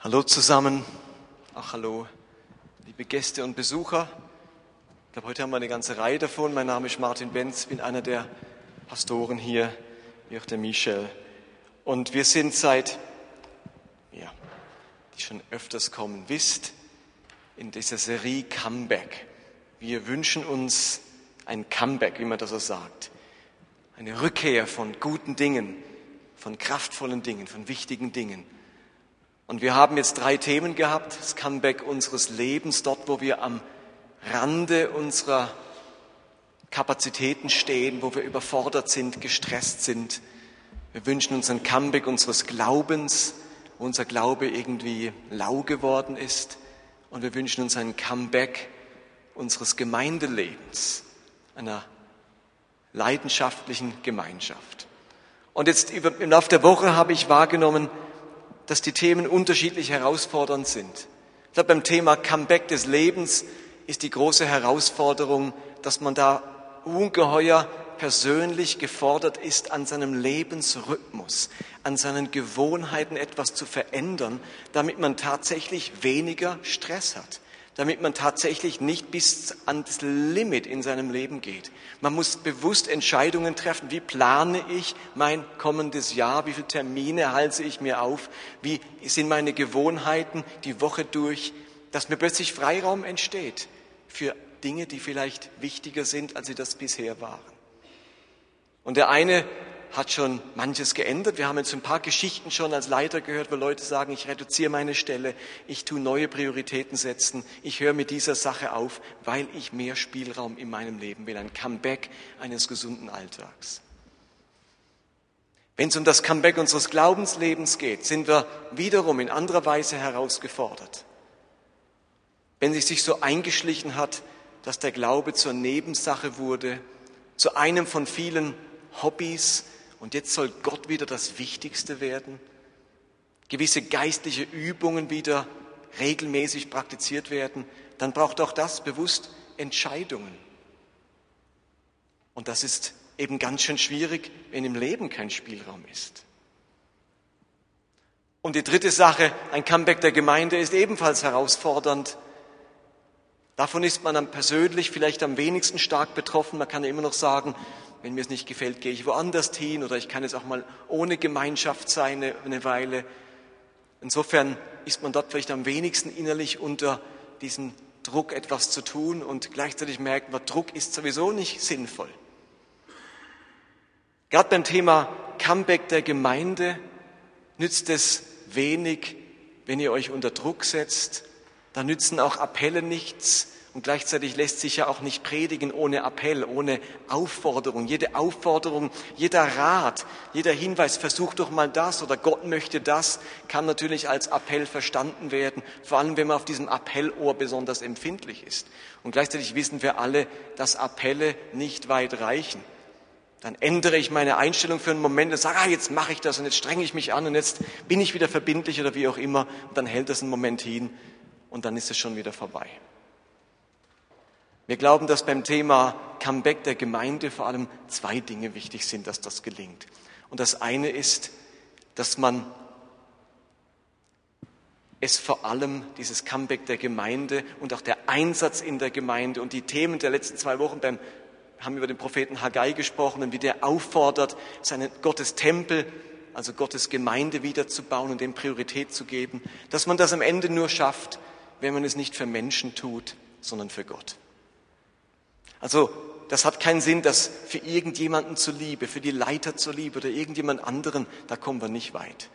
Hallo zusammen, ach hallo, liebe Gäste und Besucher. Ich glaube, heute haben wir eine ganze Reihe davon. Mein Name ist Martin Benz, bin einer der Pastoren hier, wie auch der Michel. Und wir sind seit, ja, die schon öfters kommen, wisst, in dieser Serie Comeback. Wir wünschen uns ein Comeback, wie man das so sagt. Eine Rückkehr von guten Dingen, von kraftvollen Dingen, von wichtigen Dingen. Und wir haben jetzt drei Themen gehabt. Das Comeback unseres Lebens, dort, wo wir am Rande unserer Kapazitäten stehen, wo wir überfordert sind, gestresst sind. Wir wünschen uns ein Comeback unseres Glaubens, wo unser Glaube irgendwie lau geworden ist. Und wir wünschen uns ein Comeback unseres Gemeindelebens, einer leidenschaftlichen Gemeinschaft. Und jetzt im Laufe der Woche habe ich wahrgenommen, dass die Themen unterschiedlich herausfordernd sind. Ich glaube, beim Thema Comeback des Lebens ist die große Herausforderung, dass man da ungeheuer persönlich gefordert ist, an seinem Lebensrhythmus, an seinen Gewohnheiten etwas zu verändern, damit man tatsächlich weniger Stress hat damit man tatsächlich nicht bis an das Limit in seinem Leben geht. Man muss bewusst Entscheidungen treffen. Wie plane ich mein kommendes Jahr? Wie viele Termine halte ich mir auf? Wie sind meine Gewohnheiten die Woche durch? Dass mir plötzlich Freiraum entsteht für Dinge, die vielleicht wichtiger sind, als sie das bisher waren. Und der eine hat schon manches geändert. Wir haben jetzt ein paar Geschichten schon als Leiter gehört, wo Leute sagen, ich reduziere meine Stelle, ich tue neue Prioritäten setzen, ich höre mit dieser Sache auf, weil ich mehr Spielraum in meinem Leben will, ein Comeback eines gesunden Alltags. Wenn es um das Comeback unseres Glaubenslebens geht, sind wir wiederum in anderer Weise herausgefordert. Wenn es sich so eingeschlichen hat, dass der Glaube zur Nebensache wurde, zu einem von vielen Hobbys, und jetzt soll Gott wieder das Wichtigste werden, gewisse geistliche Übungen wieder regelmäßig praktiziert werden, dann braucht auch das bewusst Entscheidungen. Und das ist eben ganz schön schwierig, wenn im Leben kein Spielraum ist. Und die dritte Sache, ein Comeback der Gemeinde ist ebenfalls herausfordernd. Davon ist man dann persönlich vielleicht am wenigsten stark betroffen. Man kann ja immer noch sagen, wenn mir es nicht gefällt, gehe ich woanders hin oder ich kann es auch mal ohne Gemeinschaft sein eine Weile. Insofern ist man dort vielleicht am wenigsten innerlich unter diesem Druck etwas zu tun und gleichzeitig merkt man, Druck ist sowieso nicht sinnvoll. Gerade beim Thema Comeback der Gemeinde nützt es wenig, wenn ihr euch unter Druck setzt. Da nützen auch Appelle nichts, und gleichzeitig lässt sich ja auch nicht predigen ohne Appell, ohne Aufforderung. Jede Aufforderung, jeder Rat, jeder Hinweis, versuch doch mal das oder Gott möchte das, kann natürlich als Appell verstanden werden, vor allem wenn man auf diesem Appellohr besonders empfindlich ist. Und gleichzeitig wissen wir alle, dass Appelle nicht weit reichen. Dann ändere ich meine Einstellung für einen Moment und sage, ah, jetzt mache ich das und jetzt strenge ich mich an und jetzt bin ich wieder verbindlich oder wie auch immer. Und dann hält das einen Moment hin und dann ist es schon wieder vorbei. Wir glauben, dass beim Thema Comeback der Gemeinde vor allem zwei Dinge wichtig sind, dass das gelingt. Und das eine ist, dass man es vor allem dieses Comeback der Gemeinde und auch der Einsatz in der Gemeinde und die Themen der letzten zwei Wochen beim haben über den Propheten Haggai gesprochen und wie der auffordert, seinen Gottes Tempel, also Gottes Gemeinde wiederzubauen und dem Priorität zu geben, dass man das am Ende nur schafft, wenn man es nicht für Menschen tut, sondern für Gott. Also das hat keinen Sinn, dass für irgendjemanden zuliebe, für die Leiter zuliebe oder irgendjemand anderen, da kommen wir nicht weit.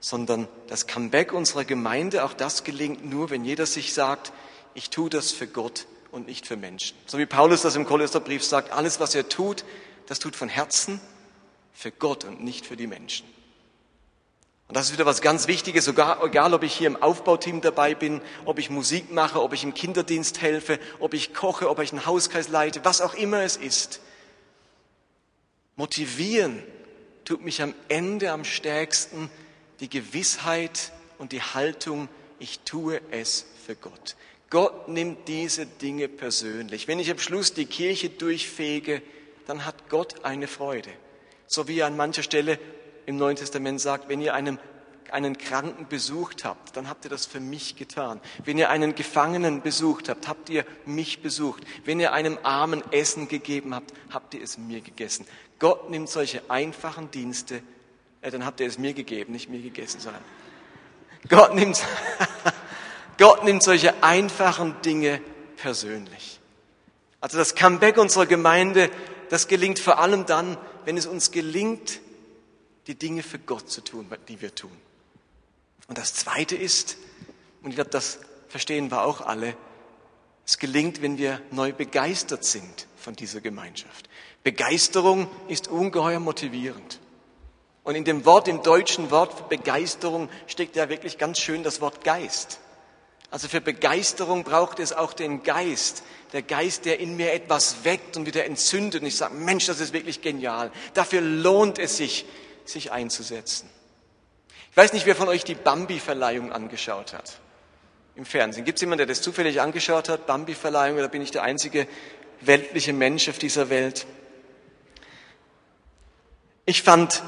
Sondern das Comeback unserer Gemeinde, auch das gelingt nur, wenn jeder sich sagt, ich tue das für Gott und nicht für Menschen. So wie Paulus das im Kolosserbrief sagt, alles was er tut, das tut von Herzen für Gott und nicht für die Menschen. Und das ist wieder was ganz Wichtiges, sogar egal, ob ich hier im Aufbauteam dabei bin, ob ich Musik mache, ob ich im Kinderdienst helfe, ob ich koche, ob ich einen Hauskreis leite, was auch immer es ist. Motivieren tut mich am Ende am stärksten die Gewissheit und die Haltung, ich tue es für Gott. Gott nimmt diese Dinge persönlich. Wenn ich am Schluss die Kirche durchfege, dann hat Gott eine Freude. So wie er an mancher Stelle im Neuen Testament sagt, wenn ihr einem einen Kranken besucht habt, dann habt ihr das für mich getan. Wenn ihr einen Gefangenen besucht habt, habt ihr mich besucht. Wenn ihr einem Armen Essen gegeben habt, habt ihr es mir gegessen. Gott nimmt solche einfachen Dienste, äh, dann habt ihr es mir gegeben, nicht mir gegessen, sondern Gott nimmt, Gott nimmt solche einfachen Dinge persönlich. Also das Comeback unserer Gemeinde, das gelingt vor allem dann, wenn es uns gelingt, die Dinge für Gott zu tun, die wir tun. Und das Zweite ist, und ich glaube, das verstehen wir auch alle, es gelingt, wenn wir neu begeistert sind von dieser Gemeinschaft. Begeisterung ist ungeheuer motivierend. Und in dem Wort, im deutschen Wort Begeisterung steckt ja wirklich ganz schön das Wort Geist. Also für Begeisterung braucht es auch den Geist. Der Geist, der in mir etwas weckt und wieder entzündet. Und ich sage, Mensch, das ist wirklich genial. Dafür lohnt es sich, sich einzusetzen. Ich weiß nicht, wer von euch die Bambi-Verleihung angeschaut hat. Im Fernsehen. Gibt es jemanden, der das zufällig angeschaut hat? Bambi-Verleihung oder bin ich der einzige weltliche Mensch auf dieser Welt? Ich fand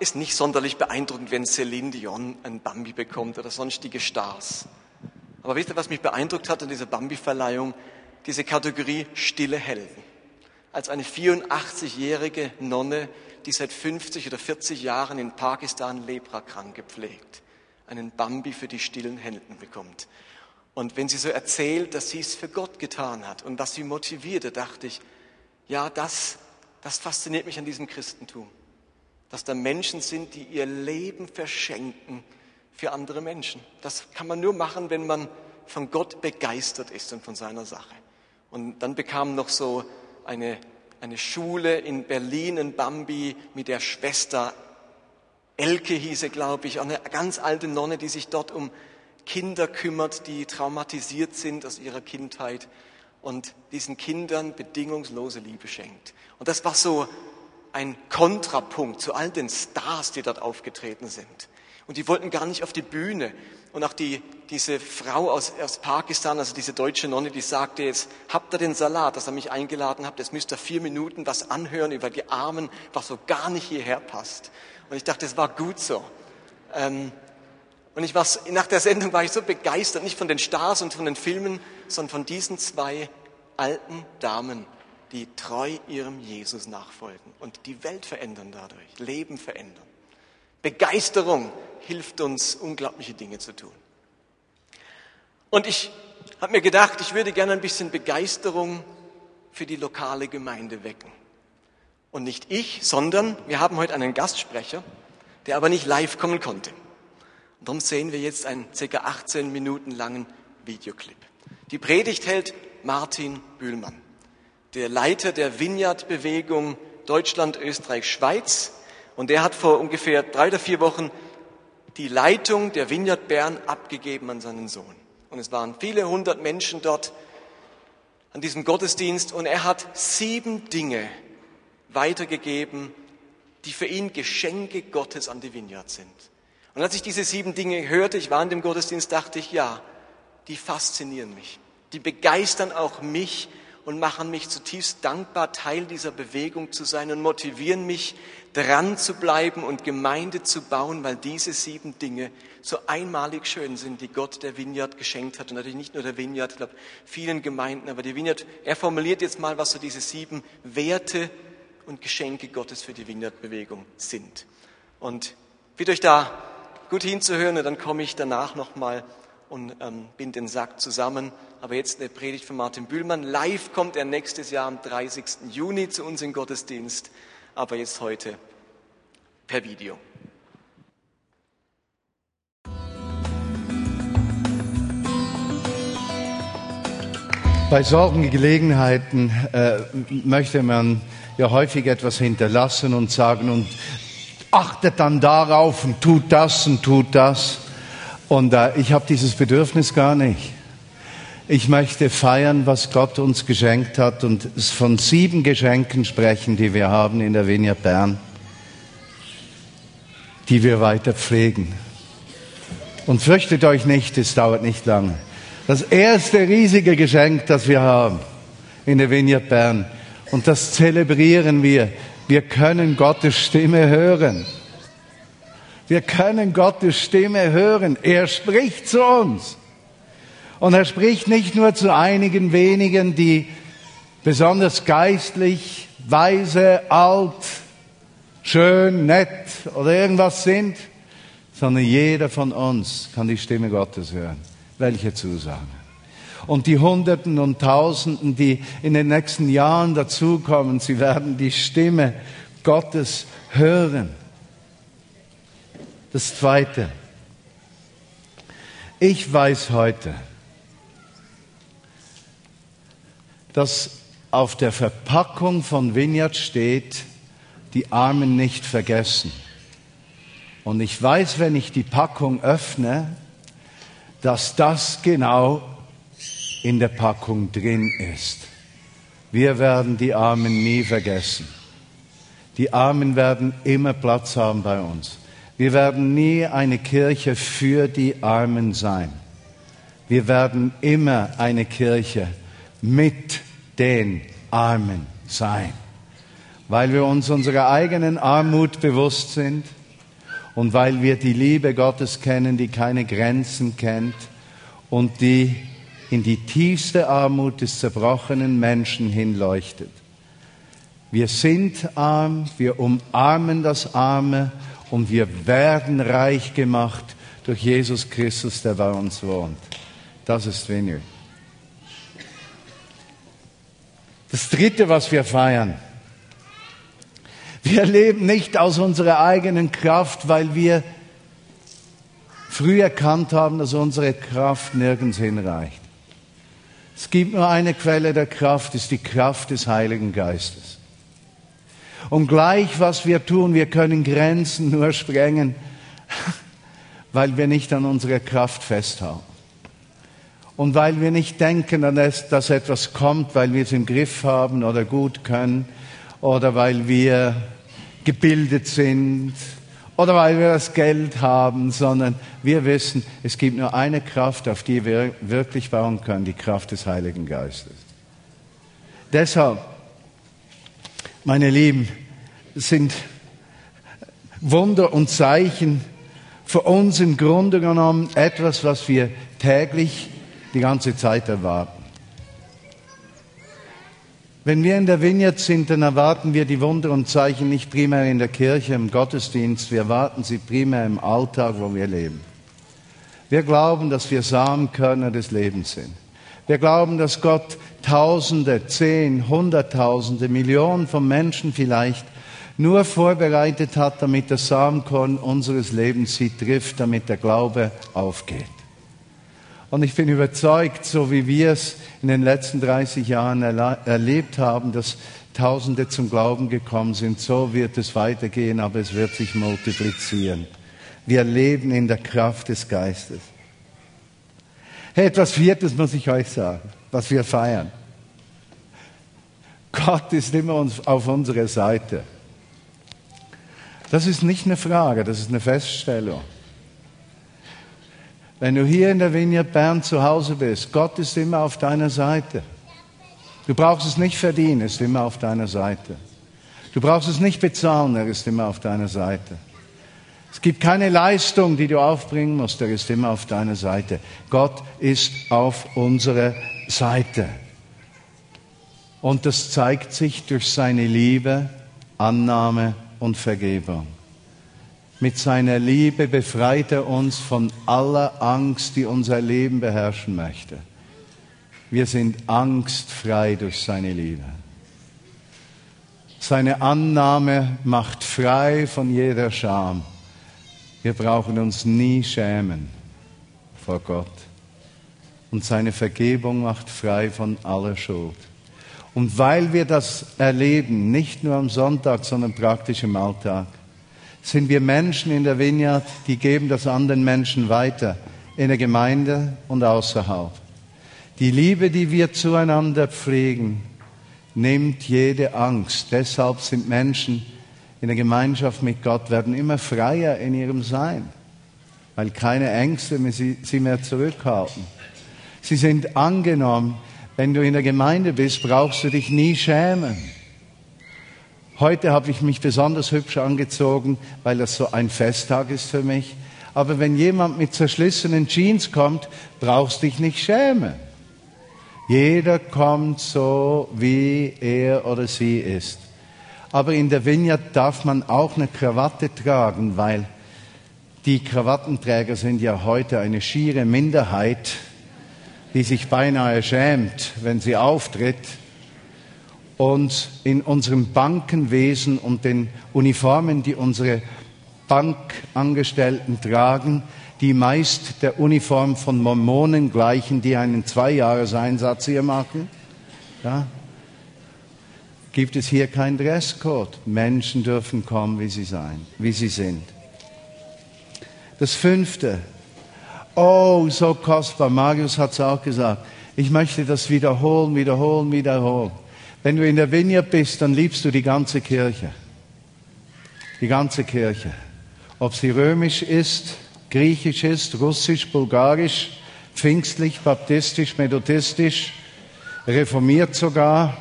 es nicht sonderlich beeindruckend, wenn Celine Dion ein Bambi bekommt oder sonstige Stars. Aber wisst ihr, was mich beeindruckt hat an dieser Bambi-Verleihung? Diese Kategorie stille Helden. Als eine 84-jährige Nonne die seit 50 oder 40 Jahren in Pakistan leprakrank gepflegt, einen Bambi für die stillen Helden bekommt. Und wenn sie so erzählt, dass sie es für Gott getan hat und was sie motivierte, dachte ich, ja, das, das fasziniert mich an diesem Christentum. Dass da Menschen sind, die ihr Leben verschenken für andere Menschen. Das kann man nur machen, wenn man von Gott begeistert ist und von seiner Sache. Und dann bekam noch so eine eine Schule in Berlin, in Bambi, mit der Schwester Elke hieße, glaube ich, eine ganz alte Nonne, die sich dort um Kinder kümmert, die traumatisiert sind aus ihrer Kindheit und diesen Kindern bedingungslose Liebe schenkt. Und das war so ein Kontrapunkt zu all den Stars, die dort aufgetreten sind. Und die wollten gar nicht auf die Bühne. Und auch die, diese Frau aus, aus Pakistan, also diese deutsche Nonne, die sagte jetzt, habt ihr den Salat, dass ihr mich eingeladen habt, jetzt müsst ihr vier Minuten was anhören über die Armen, was so gar nicht hierher passt. Und ich dachte, es war gut so. Ähm, und ich war, nach der Sendung war ich so begeistert, nicht von den Stars und von den Filmen, sondern von diesen zwei alten Damen, die treu ihrem Jesus nachfolgen und die Welt verändern dadurch, Leben verändern. Begeisterung hilft uns, unglaubliche Dinge zu tun. Und ich habe mir gedacht, ich würde gerne ein bisschen Begeisterung für die lokale Gemeinde wecken. Und nicht ich, sondern wir haben heute einen Gastsprecher, der aber nicht live kommen konnte. Und darum sehen wir jetzt einen ca. 18 Minuten langen Videoclip. Die Predigt hält Martin Bühlmann, der Leiter der Vineyard-Bewegung Deutschland, Österreich, Schweiz und der hat vor ungefähr drei oder vier Wochen die Leitung der Vineyard Bern abgegeben an seinen Sohn. Und es waren viele hundert Menschen dort an diesem Gottesdienst und er hat sieben Dinge weitergegeben, die für ihn Geschenke Gottes an die Vineyard sind. Und als ich diese sieben Dinge hörte, ich war in dem Gottesdienst, dachte ich, ja, die faszinieren mich. Die begeistern auch mich und machen mich zutiefst dankbar, Teil dieser Bewegung zu sein und motivieren mich, dran zu bleiben und Gemeinde zu bauen, weil diese sieben Dinge so einmalig schön sind, die Gott der Vineyard geschenkt hat. Und natürlich nicht nur der Vineyard, ich glaube, vielen Gemeinden, aber die Vineyard, er formuliert jetzt mal, was so diese sieben Werte und Geschenke Gottes für die Vineyard-Bewegung sind. Und bitte euch da gut hinzuhören und dann komme ich danach nochmal und ähm, bind den Sack zusammen. Aber jetzt eine Predigt von Martin Bühlmann. Live kommt er nächstes Jahr am 30. Juni zu uns in Gottesdienst, aber jetzt heute per Video. Bei solchen Gelegenheiten äh, möchte man ja häufig etwas hinterlassen und sagen und achtet dann darauf und tut das und tut das. Und äh, ich habe dieses Bedürfnis gar nicht. Ich möchte feiern, was Gott uns geschenkt hat und von sieben Geschenken sprechen, die wir haben in der Vineyard Bern, die wir weiter pflegen. Und fürchtet euch nicht, es dauert nicht lange. Das erste riesige Geschenk, das wir haben in der Vineyard Bern, und das zelebrieren wir, wir können Gottes Stimme hören. Wir können Gottes Stimme hören. Er spricht zu uns. Und er spricht nicht nur zu einigen wenigen, die besonders geistlich, weise, alt, schön, nett oder irgendwas sind, sondern jeder von uns kann die Stimme Gottes hören. Welche Zusage? Und die Hunderten und Tausenden, die in den nächsten Jahren dazukommen, sie werden die Stimme Gottes hören. Das Zweite. Ich weiß heute, dass auf der Verpackung von Vineyard steht, die Armen nicht vergessen. Und ich weiß, wenn ich die Packung öffne, dass das genau in der Packung drin ist. Wir werden die Armen nie vergessen. Die Armen werden immer Platz haben bei uns. Wir werden nie eine Kirche für die Armen sein. Wir werden immer eine Kirche mit den Armen sein weil wir uns unserer eigenen Armut bewusst sind und weil wir die Liebe Gottes kennen, die keine Grenzen kennt und die in die tiefste Armut des zerbrochenen Menschen hinleuchtet. Wir sind arm, wir umarmen das Arme und wir werden reich gemacht durch Jesus Christus, der bei uns wohnt. Das ist Vineyard. Das Dritte, was wir feiern, wir leben nicht aus unserer eigenen Kraft, weil wir früh erkannt haben, dass unsere Kraft nirgends hinreicht. Es gibt nur eine Quelle der Kraft, ist die Kraft des Heiligen Geistes. Und gleich was wir tun, wir können Grenzen nur sprengen, weil wir nicht an unserer Kraft festhalten. Und weil wir nicht denken, dass etwas kommt, weil wir es im Griff haben oder gut können oder weil wir gebildet sind oder weil wir das Geld haben, sondern wir wissen, es gibt nur eine Kraft, auf die wir wirklich bauen können, die Kraft des Heiligen Geistes. Deshalb, meine Lieben, sind Wunder und Zeichen für uns im Grunde genommen etwas, was wir täglich die ganze Zeit erwarten. Wenn wir in der Vineyard sind, dann erwarten wir die Wunder und Zeichen nicht primär in der Kirche, im Gottesdienst, wir erwarten sie primär im Alltag, wo wir leben. Wir glauben, dass wir Samenkörner des Lebens sind. Wir glauben, dass Gott Tausende, Zehn, Hunderttausende, Millionen von Menschen vielleicht nur vorbereitet hat, damit das Samenkorn unseres Lebens sie trifft, damit der Glaube aufgeht. Und ich bin überzeugt, so wie wir es in den letzten 30 Jahren erlebt haben, dass Tausende zum Glauben gekommen sind, so wird es weitergehen, aber es wird sich multiplizieren. Wir leben in der Kraft des Geistes. Hey, etwas Viertes muss ich euch sagen, was wir feiern. Gott ist immer auf unserer Seite. Das ist nicht eine Frage, das ist eine Feststellung. Wenn du hier in der Vineyard Bern zu Hause bist, Gott ist immer auf deiner Seite. Du brauchst es nicht verdienen, er ist immer auf deiner Seite. Du brauchst es nicht bezahlen, er ist immer auf deiner Seite. Es gibt keine Leistung, die du aufbringen musst, er ist immer auf deiner Seite. Gott ist auf unserer Seite. Und das zeigt sich durch seine Liebe, Annahme und Vergebung. Mit seiner Liebe befreit er uns von aller Angst, die unser Leben beherrschen möchte. Wir sind angstfrei durch seine Liebe. Seine Annahme macht frei von jeder Scham. Wir brauchen uns nie schämen vor Gott. Und seine Vergebung macht frei von aller Schuld. Und weil wir das erleben, nicht nur am Sonntag, sondern praktisch im Alltag, sind wir Menschen in der Vineyard, die geben das anderen Menschen weiter, in der Gemeinde und außerhalb. Die Liebe, die wir zueinander pflegen, nimmt jede Angst. Deshalb sind Menschen in der Gemeinschaft mit Gott, werden immer freier in ihrem Sein, weil keine Ängste mehr sie, sie mehr zurückhalten. Sie sind angenommen. Wenn du in der Gemeinde bist, brauchst du dich nie schämen. Heute habe ich mich besonders hübsch angezogen, weil das so ein Festtag ist für mich. Aber wenn jemand mit zerschlissenen Jeans kommt, brauchst dich nicht schämen. Jeder kommt so, wie er oder sie ist. Aber in der Vineyard darf man auch eine Krawatte tragen, weil die Krawattenträger sind ja heute eine schiere Minderheit, die sich beinahe schämt, wenn sie auftritt. Und in unserem Bankenwesen und den Uniformen, die unsere Bankangestellten tragen, die meist der Uniform von Mormonen gleichen, die einen Zweijahreseinsatz hier machen, ja, gibt es hier keinen Dresscode. Menschen dürfen kommen, wie sie sein, wie sie sind. Das fünfte. Oh, so kostbar. Marius hat es auch gesagt. Ich möchte das wiederholen, wiederholen, wiederholen. Wenn du in der Vineyard bist, dann liebst du die ganze Kirche. Die ganze Kirche. Ob sie römisch ist, griechisch ist, russisch, bulgarisch, pfingstlich, baptistisch, methodistisch, reformiert sogar,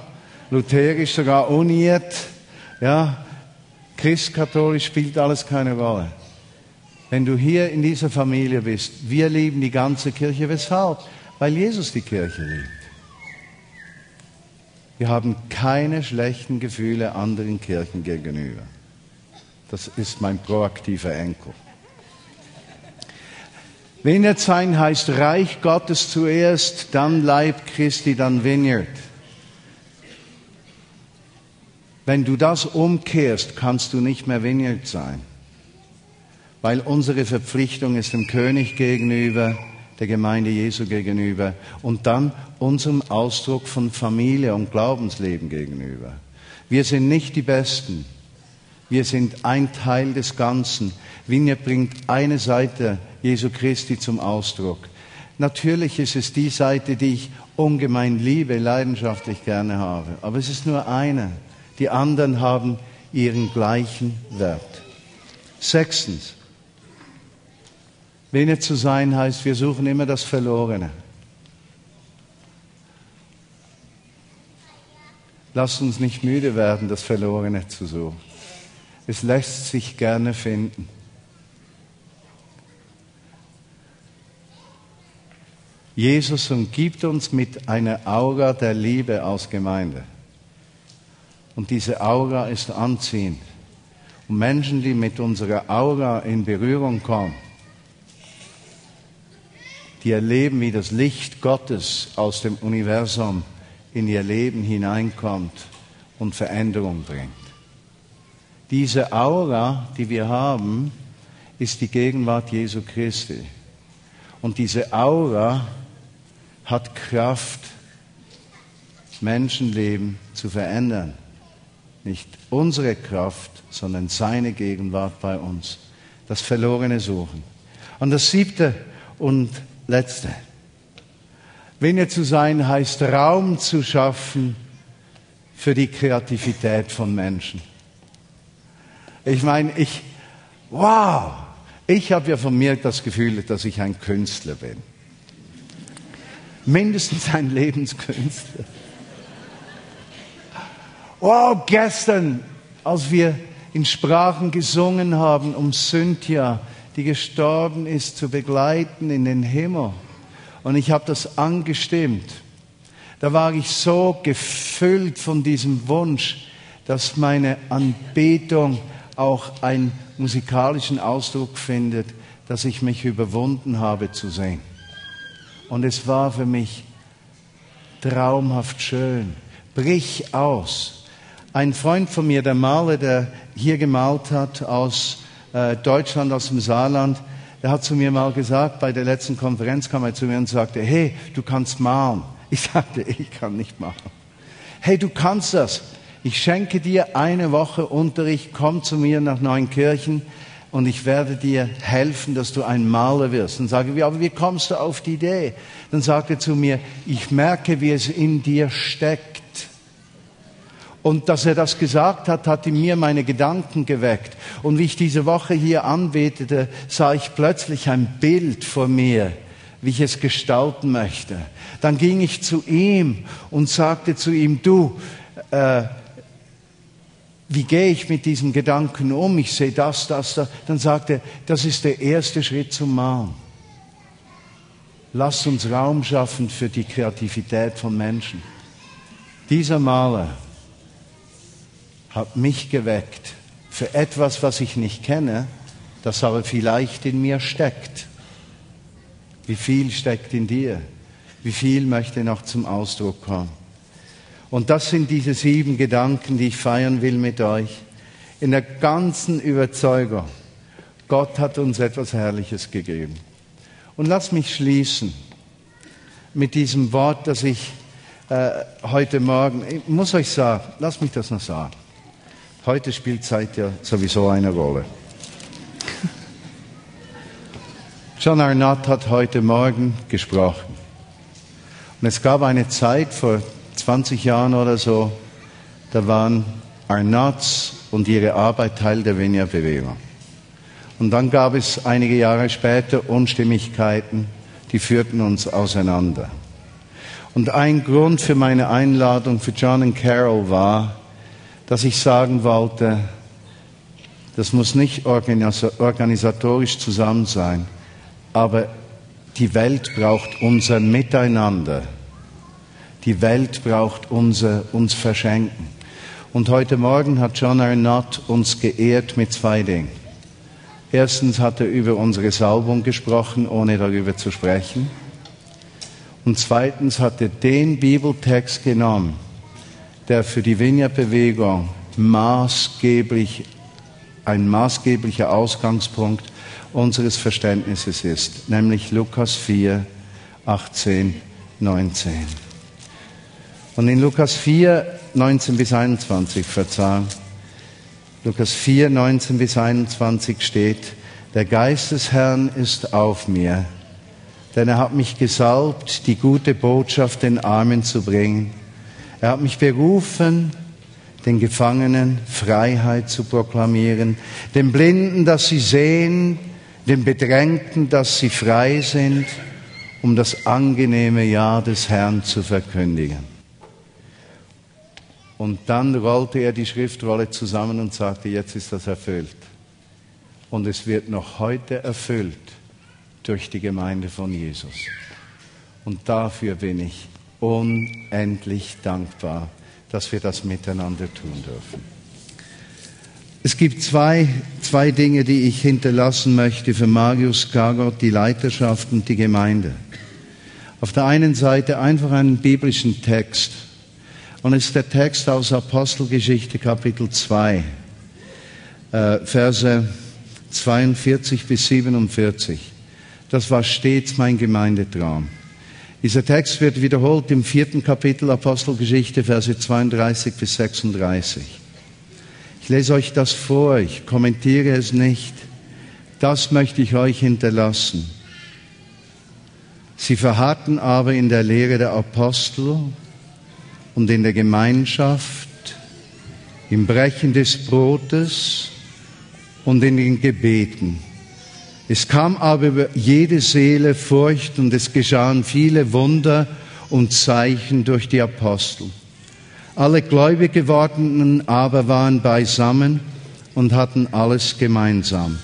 lutherisch sogar uniert, ja, christkatholisch spielt alles keine Rolle. Wenn du hier in dieser Familie bist, wir lieben die ganze Kirche. Weshalb? Weil Jesus die Kirche liebt. Wir haben keine schlechten Gefühle anderen Kirchen gegenüber. Das ist mein proaktiver Enkel. Vineyard sein heißt Reich Gottes zuerst, dann Leib Christi, dann Vineyard. Wenn du das umkehrst, kannst du nicht mehr Vineyard sein, weil unsere Verpflichtung ist dem König gegenüber, der Gemeinde Jesu gegenüber und dann unserem Ausdruck von Familie und Glaubensleben gegenüber. Wir sind nicht die Besten. Wir sind ein Teil des Ganzen. Vineyard bringt eine Seite Jesu Christi zum Ausdruck. Natürlich ist es die Seite, die ich ungemein liebe, leidenschaftlich gerne habe. Aber es ist nur eine. Die anderen haben ihren gleichen Wert. Sechstens. Weniger zu sein heißt, wir suchen immer das Verlorene. Lasst uns nicht müde werden, das Verlorene zu suchen. Es lässt sich gerne finden. Jesus umgibt uns mit einer Aura der Liebe aus Gemeinde. Und diese Aura ist anziehend. Und Menschen, die mit unserer Aura in Berührung kommen, die erleben, wie das Licht Gottes aus dem Universum in ihr Leben hineinkommt und Veränderung bringt. Diese Aura, die wir haben, ist die Gegenwart Jesu Christi. Und diese Aura hat Kraft, Menschenleben zu verändern. Nicht unsere Kraft, sondern seine Gegenwart bei uns. Das Verlorene suchen. Und das siebte und letzte. Weniger zu sein heißt Raum zu schaffen für die Kreativität von Menschen. Ich meine, ich, wow, ich habe ja von mir das Gefühl, dass ich ein Künstler bin. Mindestens ein Lebenskünstler. Wow, gestern, als wir in Sprachen gesungen haben, um Cynthia, die gestorben ist, zu begleiten in den Himmel. Und ich habe das angestimmt. Da war ich so gefüllt von diesem Wunsch, dass meine Anbetung auch einen musikalischen Ausdruck findet, dass ich mich überwunden habe zu sehen. Und es war für mich traumhaft schön. Brich aus. Ein Freund von mir, der Maler, der hier gemalt hat aus äh, Deutschland, aus dem Saarland, der hat zu mir mal gesagt, bei der letzten Konferenz kam er zu mir und sagte, hey, du kannst malen. Ich sagte, ich kann nicht malen. Hey, du kannst das. Ich schenke dir eine Woche Unterricht, komm zu mir nach Neunkirchen und ich werde dir helfen, dass du ein Maler wirst. Dann sage ich, aber wie kommst du auf die Idee? Dann sagt er zu mir, ich merke, wie es in dir steckt. Und dass er das gesagt hat, hat in mir meine Gedanken geweckt. Und wie ich diese Woche hier anbetete, sah ich plötzlich ein Bild vor mir, wie ich es gestalten möchte. Dann ging ich zu ihm und sagte zu ihm, du, äh, wie gehe ich mit diesem Gedanken um? Ich sehe das, das, das. Dann sagt er, das ist der erste Schritt zum Malen. Lass uns Raum schaffen für die Kreativität von Menschen. Dieser Maler hat mich geweckt für etwas, was ich nicht kenne, das aber vielleicht in mir steckt. Wie viel steckt in dir? Wie viel möchte noch zum Ausdruck kommen? Und das sind diese sieben Gedanken, die ich feiern will mit euch. In der ganzen Überzeugung, Gott hat uns etwas Herrliches gegeben. Und lass mich schließen mit diesem Wort, das ich äh, heute Morgen, ich muss euch sagen, lass mich das noch sagen. Heute spielt Zeit ja sowieso eine Rolle. John Arnott hat heute Morgen gesprochen. Und es gab eine Zeit vor 20 Jahren oder so, da waren Arnotts und ihre Arbeit Teil der Vineyard-Bewegung. Und dann gab es einige Jahre später Unstimmigkeiten, die führten uns auseinander. Und ein Grund für meine Einladung für John und Carol war, dass ich sagen wollte, das muss nicht organisatorisch zusammen sein, aber die Welt braucht unser Miteinander. Die Welt braucht unser uns Verschenken. Und heute Morgen hat John Arnott uns geehrt mit zwei Dingen. Erstens hat er über unsere Salbung gesprochen, ohne darüber zu sprechen. Und zweitens hat er den Bibeltext genommen, der für die Vineyard-Bewegung maßgeblich, ein maßgeblicher Ausgangspunkt unseres Verständnisses ist, nämlich Lukas 4, 18, 19. Und in Lukas 4, 19 bis 21, verzeihung, Lukas 4, 19 bis 21 steht, der Geist des Herrn ist auf mir, denn er hat mich gesalbt, die gute Botschaft den Armen zu bringen. Er hat mich berufen, den Gefangenen Freiheit zu proklamieren, den Blinden, dass sie sehen, den Bedrängten, dass sie frei sind, um das angenehme Jahr des Herrn zu verkündigen. Und dann rollte er die Schriftrolle zusammen und sagte, jetzt ist das erfüllt. Und es wird noch heute erfüllt durch die Gemeinde von Jesus. Und dafür bin ich unendlich dankbar, dass wir das miteinander tun dürfen. Es gibt zwei, zwei Dinge, die ich hinterlassen möchte für Marius Kargott, die Leiterschaft und die Gemeinde. Auf der einen Seite einfach einen biblischen Text. Und es ist der Text aus Apostelgeschichte Kapitel 2, äh, Verse 42 bis 47. Das war stets mein Gemeindetraum. Dieser Text wird wiederholt im vierten Kapitel Apostelgeschichte, Verse 32 bis 36. Ich lese euch das vor, ich kommentiere es nicht. Das möchte ich euch hinterlassen. Sie verharrten aber in der Lehre der Apostel und in der Gemeinschaft, im Brechen des Brotes und in den Gebeten. Es kam aber über jede Seele Furcht und es geschahen viele Wunder und Zeichen durch die Apostel. Alle gläubig gewordenen aber waren beisammen und hatten alles gemeinsam.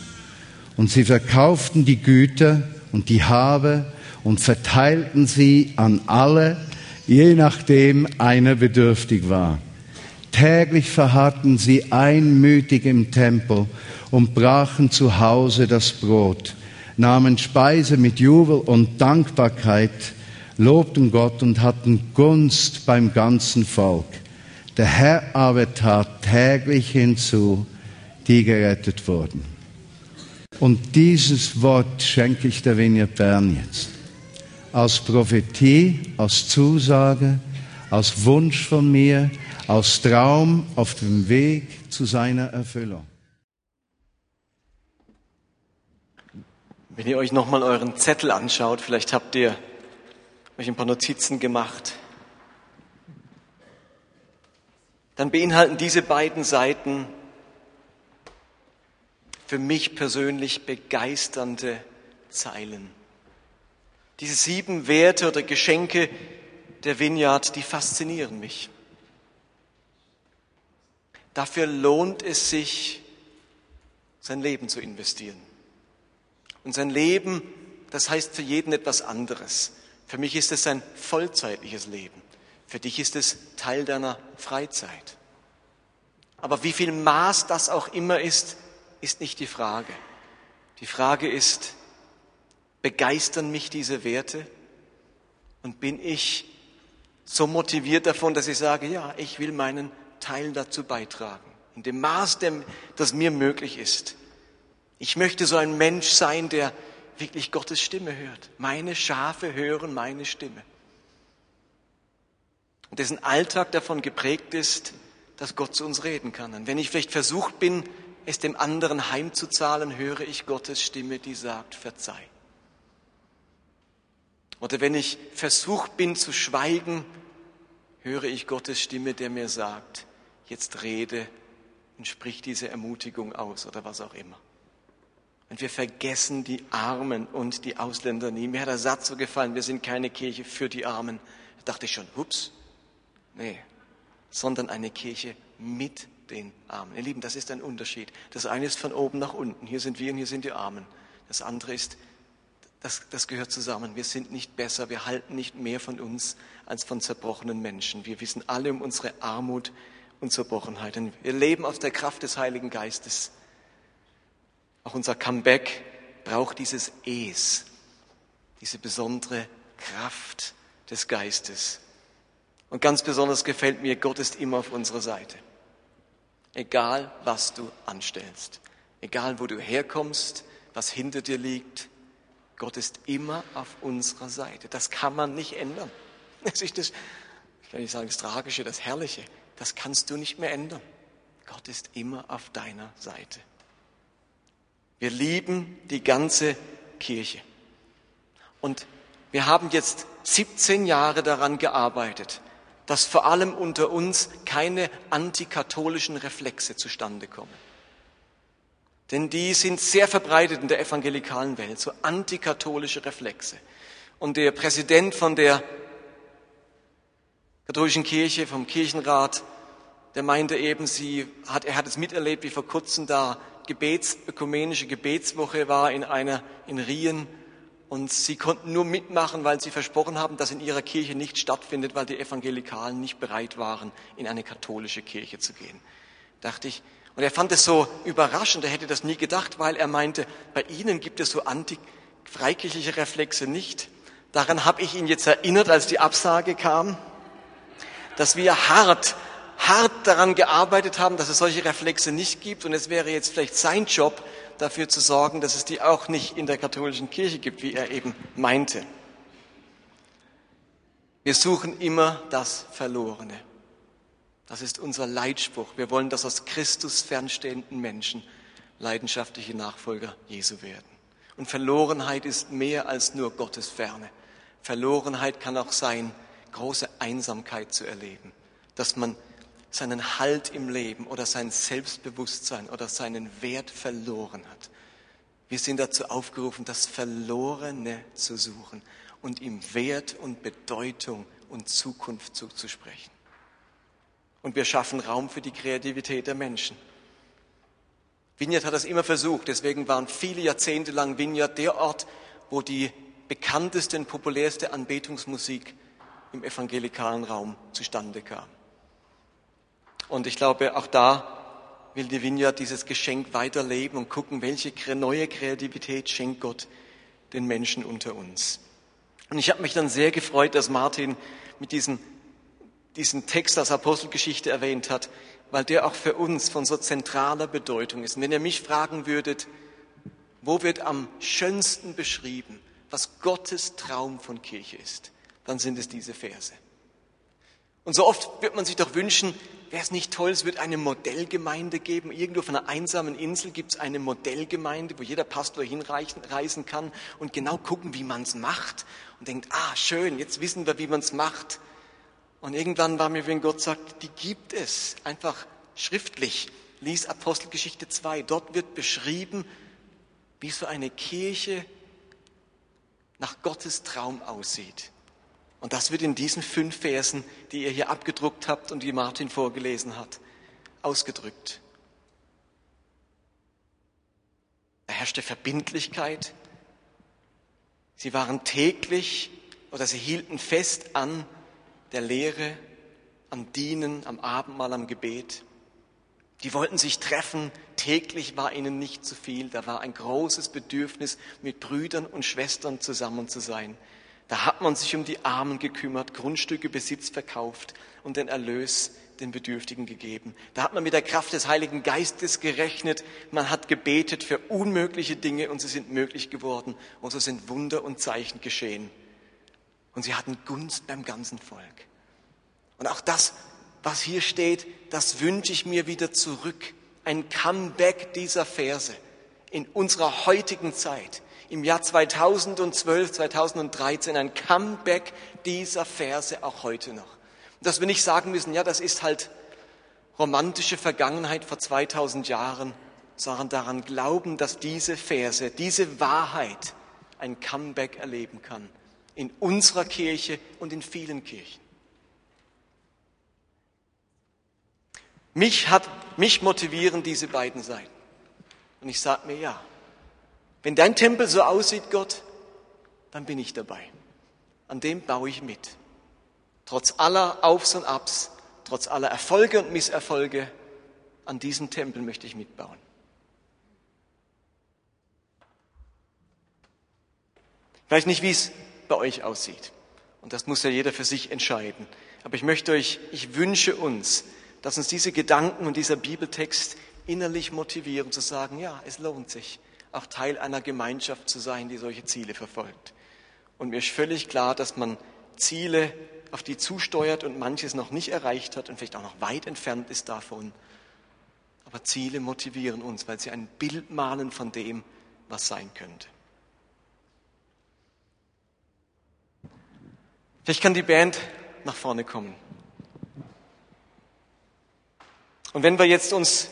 Und sie verkauften die Güter und die Habe und verteilten sie an alle, je nachdem einer bedürftig war. Täglich verharrten sie einmütig im Tempel und brachen zu Hause das Brot, nahmen Speise mit Jubel und Dankbarkeit lobten Gott und hatten Gunst beim ganzen Volk. Der Herr aber tat täglich hinzu, die gerettet wurden. Und dieses Wort schenke ich der Vineyard Bern jetzt. Als Prophetie, als Zusage, als Wunsch von mir, als Traum auf dem Weg zu seiner Erfüllung. Wenn ihr euch nochmal euren Zettel anschaut, vielleicht habt ihr euch ein paar Notizen gemacht, dann beinhalten diese beiden Seiten für mich persönlich begeisternde Zeilen. Diese sieben Werte oder Geschenke der Vineyard, die faszinieren mich. Dafür lohnt es sich, sein Leben zu investieren. Und sein Leben, das heißt für jeden etwas anderes. Für mich ist es ein vollzeitliches Leben. Für dich ist es Teil deiner Freizeit. Aber wie viel Maß das auch immer ist, ist nicht die Frage. Die Frage ist, begeistern mich diese Werte? Und bin ich so motiviert davon, dass ich sage, ja, ich will meinen Teil dazu beitragen, in dem Maß, das mir möglich ist. Ich möchte so ein Mensch sein, der wirklich Gottes Stimme hört. Meine Schafe hören meine Stimme. Und dessen Alltag davon geprägt ist, dass Gott zu uns reden kann. Und wenn ich vielleicht versucht bin, es dem anderen heimzuzahlen, höre ich Gottes Stimme, die sagt, verzeih. Oder wenn ich versucht bin zu schweigen, höre ich Gottes Stimme, der mir sagt, jetzt rede und sprich diese Ermutigung aus oder was auch immer. Und wir vergessen die Armen und die Ausländer nie. Mir hat der Satz so gefallen, wir sind keine Kirche für die Armen. Da dachte ich schon, hups, nee, sondern eine Kirche mit den Armen. Ihr Lieben, das ist ein Unterschied. Das eine ist von oben nach unten. Hier sind wir und hier sind die Armen. Das andere ist, das, das gehört zusammen. Wir sind nicht besser, wir halten nicht mehr von uns als von zerbrochenen Menschen. Wir wissen alle um unsere Armut und Zerbrochenheit. Und wir leben aus der Kraft des Heiligen Geistes. Auch unser Comeback braucht dieses Es, diese besondere Kraft des Geistes. Und ganz besonders gefällt mir, Gott ist immer auf unserer Seite. Egal, was du anstellst, egal, wo du herkommst, was hinter dir liegt, Gott ist immer auf unserer Seite. Das kann man nicht ändern. Das ist das, ich kann nicht sagen das Tragische, das Herrliche. Das kannst du nicht mehr ändern. Gott ist immer auf deiner Seite. Wir lieben die ganze Kirche. Und wir haben jetzt 17 Jahre daran gearbeitet, dass vor allem unter uns keine antikatholischen Reflexe zustande kommen. Denn die sind sehr verbreitet in der evangelikalen Welt, so antikatholische Reflexe. Und der Präsident von der katholischen Kirche, vom Kirchenrat, der meinte eben, sie hat, er hat es miterlebt, wie vor kurzem da Gebets, ökumenische Gebetswoche war in einer, in Rien. Und sie konnten nur mitmachen, weil sie versprochen haben, dass in ihrer Kirche nicht stattfindet, weil die Evangelikalen nicht bereit waren, in eine katholische Kirche zu gehen. Dachte ich, und er fand es so überraschend, er hätte das nie gedacht, weil er meinte, bei Ihnen gibt es so anti-freikirchliche Reflexe nicht. Daran habe ich ihn jetzt erinnert, als die Absage kam, dass wir hart hart daran gearbeitet haben, dass es solche Reflexe nicht gibt. Und es wäre jetzt vielleicht sein Job, dafür zu sorgen, dass es die auch nicht in der katholischen Kirche gibt, wie er eben meinte. Wir suchen immer das Verlorene. Das ist unser Leitspruch. Wir wollen, dass aus Christus fernstehenden Menschen leidenschaftliche Nachfolger Jesu werden. Und Verlorenheit ist mehr als nur Gottes Ferne. Verlorenheit kann auch sein, große Einsamkeit zu erleben, dass man seinen Halt im Leben oder sein Selbstbewusstsein oder seinen Wert verloren hat. Wir sind dazu aufgerufen, das Verlorene zu suchen und ihm Wert und Bedeutung und Zukunft zuzusprechen. Und wir schaffen Raum für die Kreativität der Menschen. Vineyard hat das immer versucht, deswegen waren viele Jahrzehnte lang Vineyard der Ort, wo die bekannteste und populärste Anbetungsmusik im evangelikalen Raum zustande kam. Und ich glaube, auch da will die Vineyard dieses Geschenk weiterleben und gucken, welche neue Kreativität schenkt Gott den Menschen unter uns. Und ich habe mich dann sehr gefreut, dass Martin mit diesem diesen Text aus Apostelgeschichte erwähnt hat, weil der auch für uns von so zentraler Bedeutung ist. Und wenn ihr mich fragen würdet, wo wird am schönsten beschrieben, was Gottes Traum von Kirche ist, dann sind es diese Verse. Und so oft wird man sich doch wünschen, wäre es nicht toll, es wird eine Modellgemeinde geben. Irgendwo auf einer einsamen Insel gibt es eine Modellgemeinde, wo jeder Pastor hinreisen kann und genau gucken, wie man es macht. Und denkt, ah, schön, jetzt wissen wir, wie man es macht. Und irgendwann war mir, wenn Gott sagt, die gibt es, einfach schriftlich. Lies Apostelgeschichte 2. Dort wird beschrieben, wie so eine Kirche nach Gottes Traum aussieht. Und das wird in diesen fünf Versen, die ihr hier abgedruckt habt und die Martin vorgelesen hat, ausgedrückt. Da herrschte Verbindlichkeit. Sie waren täglich oder sie hielten fest an der Lehre, am Dienen, am Abendmahl, am Gebet. Die wollten sich treffen, täglich war ihnen nicht zu viel, da war ein großes Bedürfnis, mit Brüdern und Schwestern zusammen zu sein. Da hat man sich um die Armen gekümmert, Grundstücke, Besitz verkauft und den Erlös den Bedürftigen gegeben. Da hat man mit der Kraft des Heiligen Geistes gerechnet, man hat gebetet für unmögliche Dinge und sie sind möglich geworden und so sind Wunder und Zeichen geschehen. Und sie hatten Gunst beim ganzen Volk. Und auch das, was hier steht, das wünsche ich mir wieder zurück. Ein Comeback dieser Verse in unserer heutigen Zeit, im Jahr 2012, 2013, ein Comeback dieser Verse auch heute noch. Dass wir nicht sagen müssen, ja, das ist halt romantische Vergangenheit vor 2000 Jahren, sondern daran glauben, dass diese Verse, diese Wahrheit ein Comeback erleben kann in unserer Kirche und in vielen Kirchen. Mich, hat, mich motivieren diese beiden Seiten. Und ich sage mir, ja, wenn dein Tempel so aussieht, Gott, dann bin ich dabei. An dem baue ich mit. Trotz aller Aufs und Abs, trotz aller Erfolge und Misserfolge, an diesem Tempel möchte ich mitbauen. Ich weiß nicht, wie es bei euch aussieht. Und das muss ja jeder für sich entscheiden. Aber ich möchte euch, ich wünsche uns, dass uns diese Gedanken und dieser Bibeltext innerlich motivieren zu sagen, ja, es lohnt sich, auch Teil einer Gemeinschaft zu sein, die solche Ziele verfolgt. Und mir ist völlig klar, dass man Ziele, auf die zusteuert und manches noch nicht erreicht hat und vielleicht auch noch weit entfernt ist davon. Aber Ziele motivieren uns, weil sie ein Bild malen von dem, was sein könnte. Vielleicht kann die Band nach vorne kommen. Und wenn wir jetzt uns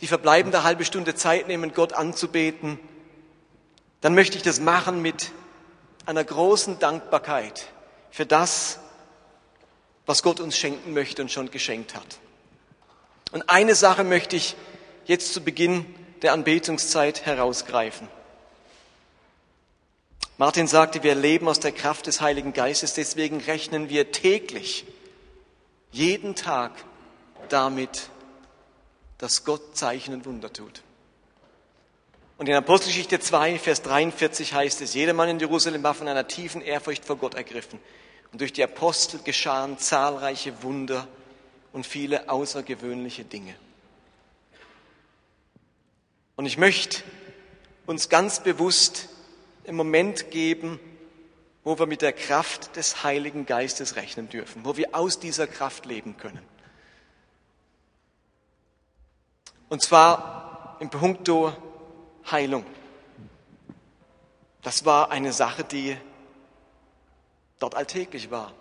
die verbleibende halbe Stunde Zeit nehmen, Gott anzubeten, dann möchte ich das machen mit einer großen Dankbarkeit für das, was Gott uns schenken möchte und schon geschenkt hat. Und eine Sache möchte ich jetzt zu Beginn der Anbetungszeit herausgreifen. Martin sagte, wir leben aus der Kraft des Heiligen Geistes, deswegen rechnen wir täglich, jeden Tag damit, dass Gott Zeichen und Wunder tut. Und in Apostelgeschichte 2, Vers 43 heißt es, jedermann in Jerusalem war von einer tiefen Ehrfurcht vor Gott ergriffen. Und durch die Apostel geschahen zahlreiche Wunder und viele außergewöhnliche Dinge. Und ich möchte uns ganz bewusst im Moment geben, wo wir mit der Kraft des Heiligen Geistes rechnen dürfen, wo wir aus dieser Kraft leben können. Und zwar im Punkto Heilung. Das war eine Sache, die dort alltäglich war.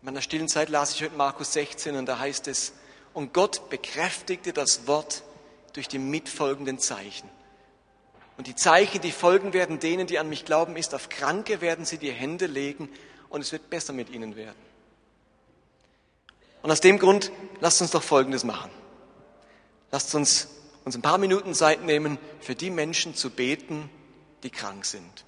In meiner stillen Zeit las ich heute Markus 16 und da heißt es, und Gott bekräftigte das Wort durch die mitfolgenden Zeichen. Und die Zeichen, die folgen werden denen, die an mich glauben, ist, auf Kranke werden sie die Hände legen und es wird besser mit ihnen werden. Und aus dem Grund, lasst uns doch Folgendes machen. Lasst uns uns ein paar Minuten Zeit nehmen, für die Menschen zu beten, die krank sind.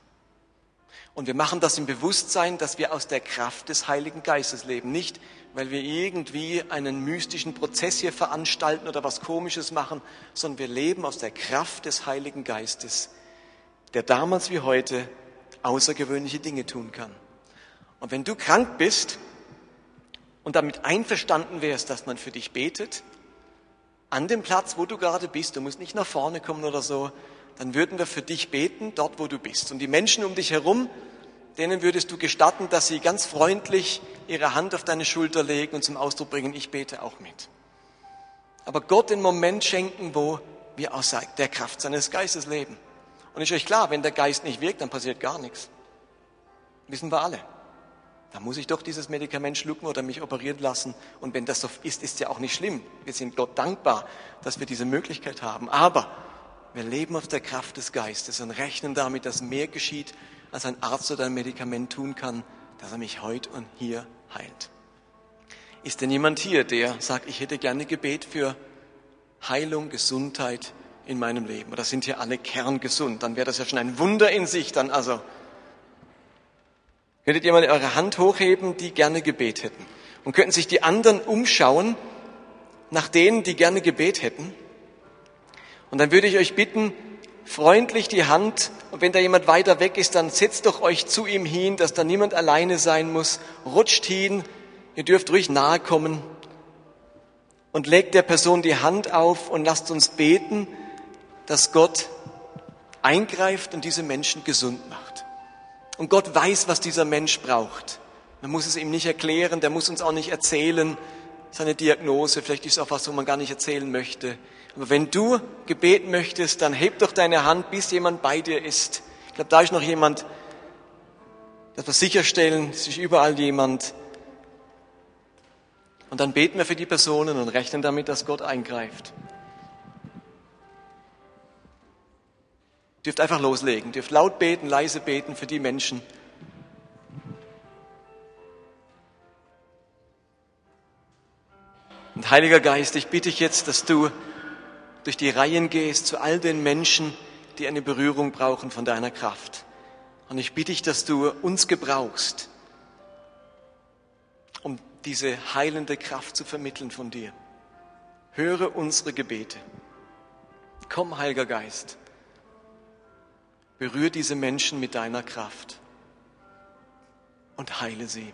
Und wir machen das im Bewusstsein, dass wir aus der Kraft des Heiligen Geistes leben. Nicht, weil wir irgendwie einen mystischen Prozess hier veranstalten oder was Komisches machen, sondern wir leben aus der Kraft des Heiligen Geistes, der damals wie heute außergewöhnliche Dinge tun kann. Und wenn du krank bist und damit einverstanden wärst, dass man für dich betet, an dem Platz, wo du gerade bist, du musst nicht nach vorne kommen oder so, dann würden wir für dich beten, dort wo du bist. Und die Menschen um dich herum, denen würdest du gestatten, dass sie ganz freundlich ihre Hand auf deine Schulter legen und zum Ausdruck bringen, ich bete auch mit. Aber Gott den Moment schenken, wo wir aus der Kraft seines Geistes leben. Und ist euch klar, wenn der Geist nicht wirkt, dann passiert gar nichts. Wissen wir alle. Da muss ich doch dieses Medikament schlucken oder mich operieren lassen. Und wenn das so ist, ist ja auch nicht schlimm. Wir sind Gott dankbar, dass wir diese Möglichkeit haben. Aber wir leben auf der Kraft des Geistes und rechnen damit, dass mehr geschieht, als ein Arzt oder ein Medikament tun kann, dass er mich heute und hier heilt. Ist denn jemand hier, der sagt, ich hätte gerne Gebet für Heilung, Gesundheit in meinem Leben. Oder sind hier alle kerngesund? Dann wäre das ja schon ein Wunder in sich. Dann also könntet ihr mal eure Hand hochheben, die gerne Gebet hätten. Und könnten sich die anderen umschauen nach denen, die gerne Gebet hätten. Und dann würde ich euch bitten, freundlich die Hand, und wenn da jemand weiter weg ist, dann setzt doch euch zu ihm hin, dass da niemand alleine sein muss, rutscht hin, ihr dürft ruhig nahe kommen und legt der Person die Hand auf und lasst uns beten, dass Gott eingreift und diese Menschen gesund macht. Und Gott weiß, was dieser Mensch braucht. Man muss es ihm nicht erklären, der muss uns auch nicht erzählen, seine Diagnose, vielleicht ist es auch was, wo man gar nicht erzählen möchte. Aber wenn du gebeten möchtest, dann heb doch deine Hand, bis jemand bei dir ist. Ich glaube, da ist noch jemand, dass wir sicherstellen, es ist überall jemand. Und dann beten wir für die Personen und rechnen damit, dass Gott eingreift. Dürft einfach loslegen, dürft laut beten, leise beten für die Menschen. Und Heiliger Geist, ich bitte dich jetzt, dass du durch die Reihen gehst zu all den Menschen, die eine Berührung brauchen von deiner Kraft. Und ich bitte dich, dass du uns gebrauchst, um diese heilende Kraft zu vermitteln von dir. Höre unsere Gebete. Komm, Heiliger Geist. Berühre diese Menschen mit deiner Kraft und heile sie.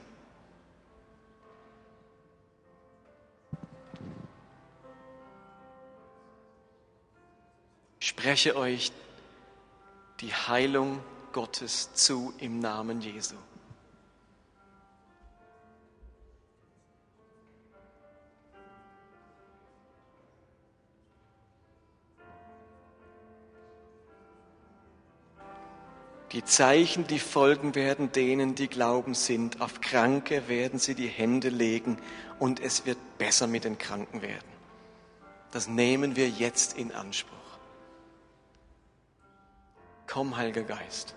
spreche euch die Heilung Gottes zu im Namen Jesu. Die Zeichen, die folgen werden denen, die glauben sind. Auf Kranke werden sie die Hände legen und es wird besser mit den Kranken werden. Das nehmen wir jetzt in Anspruch. Komm, Heiliger Geist.